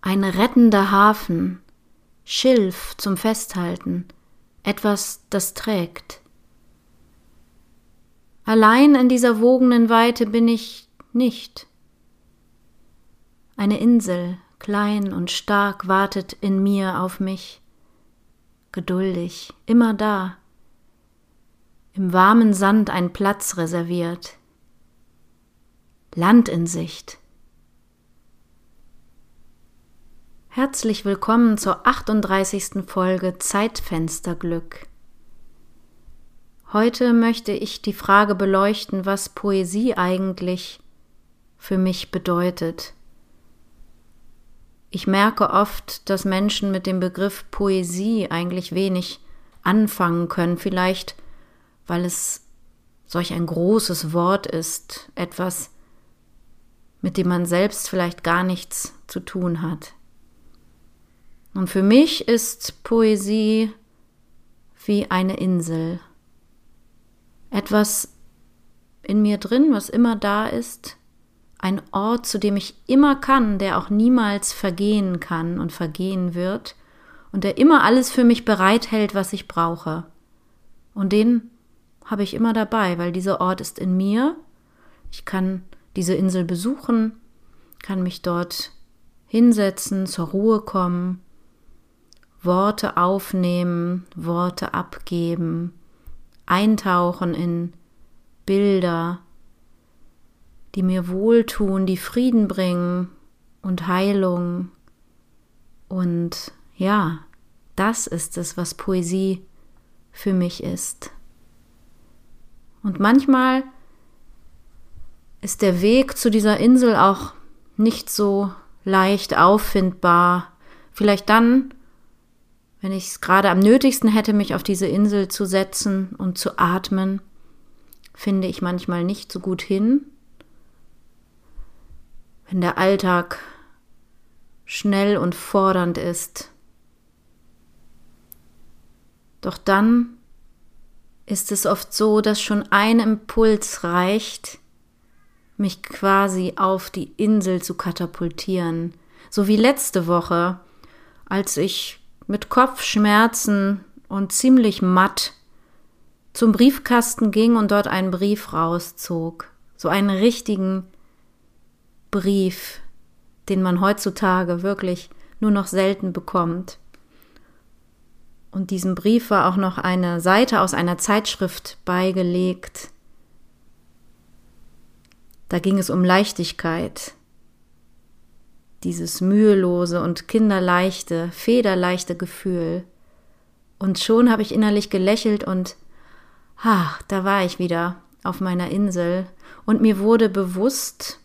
ein rettender Hafen, Schilf zum Festhalten, etwas, das trägt. Allein in dieser wogenden Weite bin ich nicht. Eine Insel, klein und stark, wartet in mir auf mich, geduldig, immer da, im warmen Sand ein Platz reserviert, Land in Sicht. Herzlich willkommen zur 38. Folge Zeitfensterglück. Heute möchte ich die Frage beleuchten, was Poesie eigentlich für mich bedeutet. Ich merke oft, dass Menschen mit dem Begriff Poesie eigentlich wenig anfangen können, vielleicht weil es solch ein großes Wort ist, etwas, mit dem man selbst vielleicht gar nichts zu tun hat. Und für mich ist Poesie wie eine Insel. Etwas in mir drin, was immer da ist, ein Ort, zu dem ich immer kann, der auch niemals vergehen kann und vergehen wird und der immer alles für mich bereithält, was ich brauche. Und den habe ich immer dabei, weil dieser Ort ist in mir. Ich kann diese Insel besuchen, kann mich dort hinsetzen, zur Ruhe kommen, Worte aufnehmen, Worte abgeben, eintauchen in Bilder, die mir wohltun, die Frieden bringen und Heilung. Und ja, das ist es, was Poesie für mich ist. Und manchmal ist der Weg zu dieser Insel auch nicht so leicht auffindbar. Vielleicht dann, wenn ich es gerade am nötigsten hätte, mich auf diese Insel zu setzen und zu atmen, finde ich manchmal nicht so gut hin. Wenn der Alltag schnell und fordernd ist. Doch dann ist es oft so, dass schon ein Impuls reicht, mich quasi auf die Insel zu katapultieren. So wie letzte Woche, als ich mit Kopfschmerzen und ziemlich matt zum Briefkasten ging und dort einen Brief rauszog. So einen richtigen Brief, den man heutzutage wirklich nur noch selten bekommt. Und diesem Brief war auch noch eine Seite aus einer Zeitschrift beigelegt, da ging es um Leichtigkeit. Dieses mühelose und kinderleichte, federleichte Gefühl. Und schon habe ich innerlich gelächelt und, ach, da war ich wieder auf meiner Insel und mir wurde bewusst,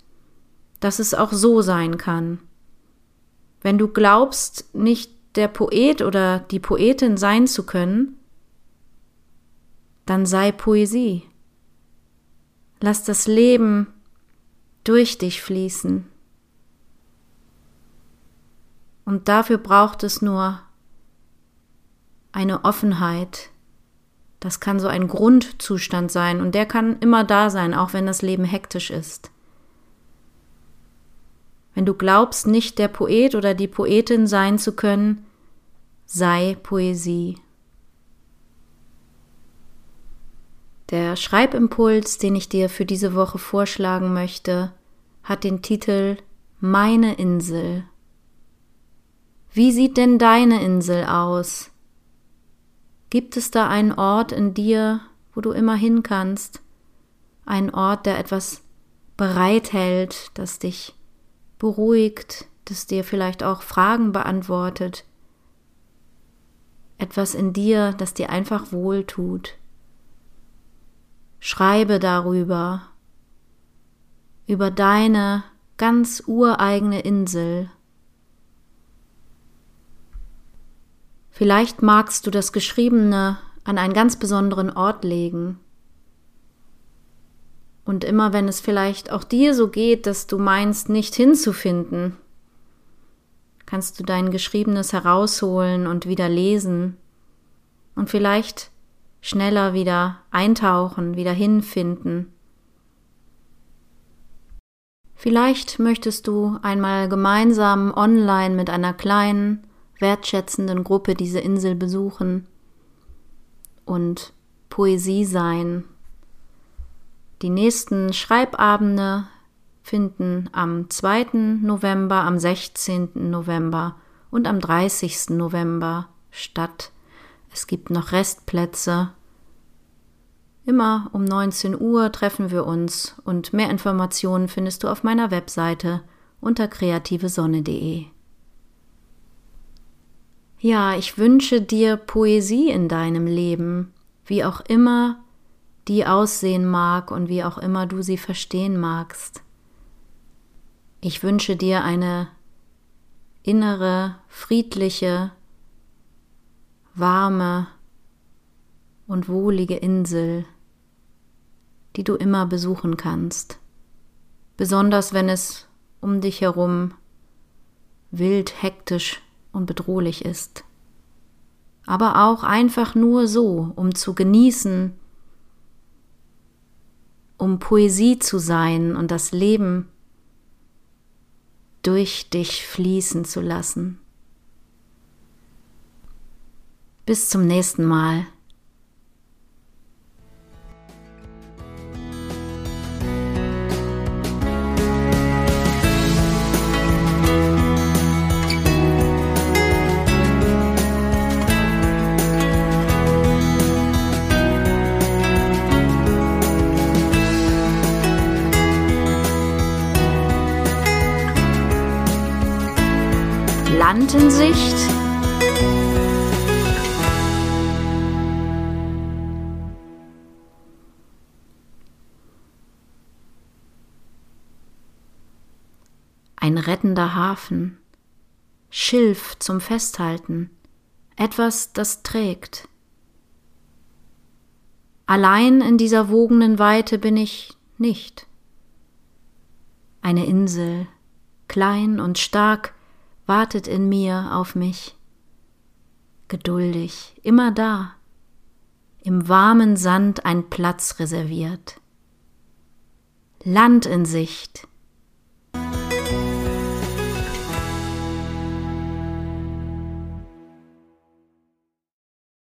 dass es auch so sein kann. Wenn du glaubst, nicht der Poet oder die Poetin sein zu können, dann sei Poesie. Lass das Leben durch dich fließen. Und dafür braucht es nur eine Offenheit. Das kann so ein Grundzustand sein und der kann immer da sein, auch wenn das Leben hektisch ist. Wenn du glaubst, nicht der Poet oder die Poetin sein zu können, sei Poesie. Der Schreibimpuls, den ich dir für diese Woche vorschlagen möchte, hat den Titel Meine Insel. Wie sieht denn deine Insel aus? Gibt es da einen Ort in dir, wo du immer hin kannst? Ein Ort, der etwas bereithält, das dich beruhigt, das dir vielleicht auch Fragen beantwortet? Etwas in dir, das dir einfach wohltut. Schreibe darüber, über deine ganz ureigene Insel. Vielleicht magst du das Geschriebene an einen ganz besonderen Ort legen. Und immer wenn es vielleicht auch dir so geht, dass du meinst, nicht hinzufinden, kannst du dein Geschriebenes herausholen und wieder lesen und vielleicht schneller wieder eintauchen, wieder hinfinden. Vielleicht möchtest du einmal gemeinsam online mit einer kleinen, wertschätzenden Gruppe diese Insel besuchen und Poesie sein. Die nächsten Schreibabende finden am 2. November, am 16. November und am 30. November statt. Es gibt noch Restplätze. Immer um 19 Uhr treffen wir uns und mehr Informationen findest du auf meiner Webseite unter kreativesonne.de. Ja, ich wünsche dir Poesie in deinem Leben, wie auch immer die aussehen mag und wie auch immer du sie verstehen magst. Ich wünsche dir eine innere, friedliche, warme und wohlige Insel, die du immer besuchen kannst, besonders wenn es um dich herum wild, hektisch und bedrohlich ist, aber auch einfach nur so, um zu genießen, um Poesie zu sein und das Leben durch dich fließen zu lassen. Bis zum nächsten Mal. In Sicht ein rettender Hafen, Schilf zum Festhalten, etwas, das trägt. Allein in dieser wogenden Weite bin ich nicht. Eine Insel, klein und stark, wartet in mir auf mich. Geduldig, immer da, im warmen Sand ein Platz reserviert. Land in Sicht,